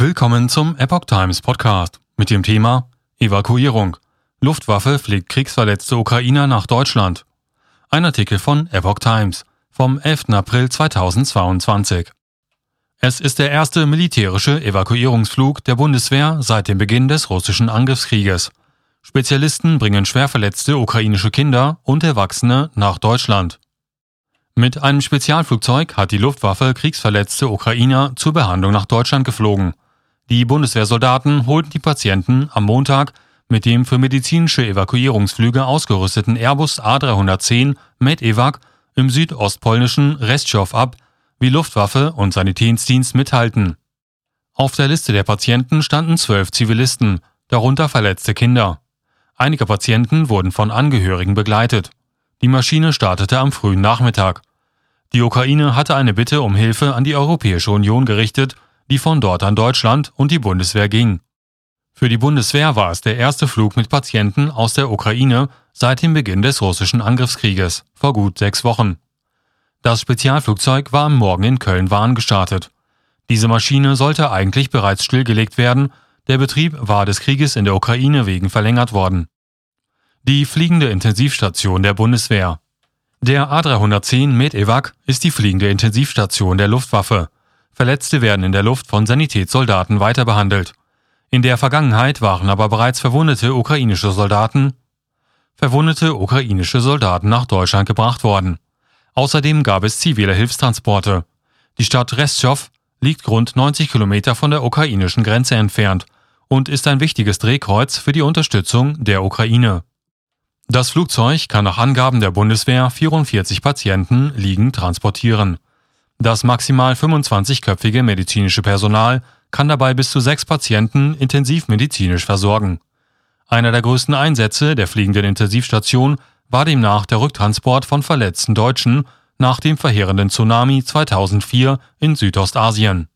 Willkommen zum Epoch Times Podcast mit dem Thema Evakuierung. Luftwaffe fliegt kriegsverletzte Ukrainer nach Deutschland. Ein Artikel von Epoch Times vom 11. April 2022. Es ist der erste militärische Evakuierungsflug der Bundeswehr seit dem Beginn des russischen Angriffskrieges. Spezialisten bringen schwer verletzte ukrainische Kinder und Erwachsene nach Deutschland. Mit einem Spezialflugzeug hat die Luftwaffe kriegsverletzte Ukrainer zur Behandlung nach Deutschland geflogen. Die Bundeswehrsoldaten holten die Patienten am Montag mit dem für medizinische Evakuierungsflüge ausgerüsteten Airbus A310 MedEvac im südostpolnischen Restschow ab, wie Luftwaffe und Sanitätsdienst mithalten. Auf der Liste der Patienten standen zwölf Zivilisten, darunter verletzte Kinder. Einige Patienten wurden von Angehörigen begleitet. Die Maschine startete am frühen Nachmittag. Die Ukraine hatte eine Bitte um Hilfe an die Europäische Union gerichtet, die von dort an Deutschland und die Bundeswehr ging. Für die Bundeswehr war es der erste Flug mit Patienten aus der Ukraine seit dem Beginn des russischen Angriffskrieges vor gut sechs Wochen. Das Spezialflugzeug war am Morgen in Köln-Wahn gestartet. Diese Maschine sollte eigentlich bereits stillgelegt werden, der Betrieb war des Krieges in der Ukraine wegen verlängert worden. Die fliegende Intensivstation der Bundeswehr. Der A310 MedEvac ist die fliegende Intensivstation der Luftwaffe. Verletzte werden in der Luft von Sanitätssoldaten weiter behandelt. In der Vergangenheit waren aber bereits verwundete ukrainische Soldaten verwundete ukrainische Soldaten nach Deutschland gebracht worden. Außerdem gab es zivile Hilfstransporte. Die Stadt Restschow liegt rund 90 Kilometer von der ukrainischen Grenze entfernt und ist ein wichtiges Drehkreuz für die Unterstützung der Ukraine. Das Flugzeug kann nach Angaben der Bundeswehr 44 Patienten liegend transportieren. Das maximal 25-köpfige medizinische Personal kann dabei bis zu sechs Patienten intensivmedizinisch versorgen. Einer der größten Einsätze der fliegenden Intensivstation war demnach der Rücktransport von verletzten Deutschen nach dem verheerenden Tsunami 2004 in Südostasien.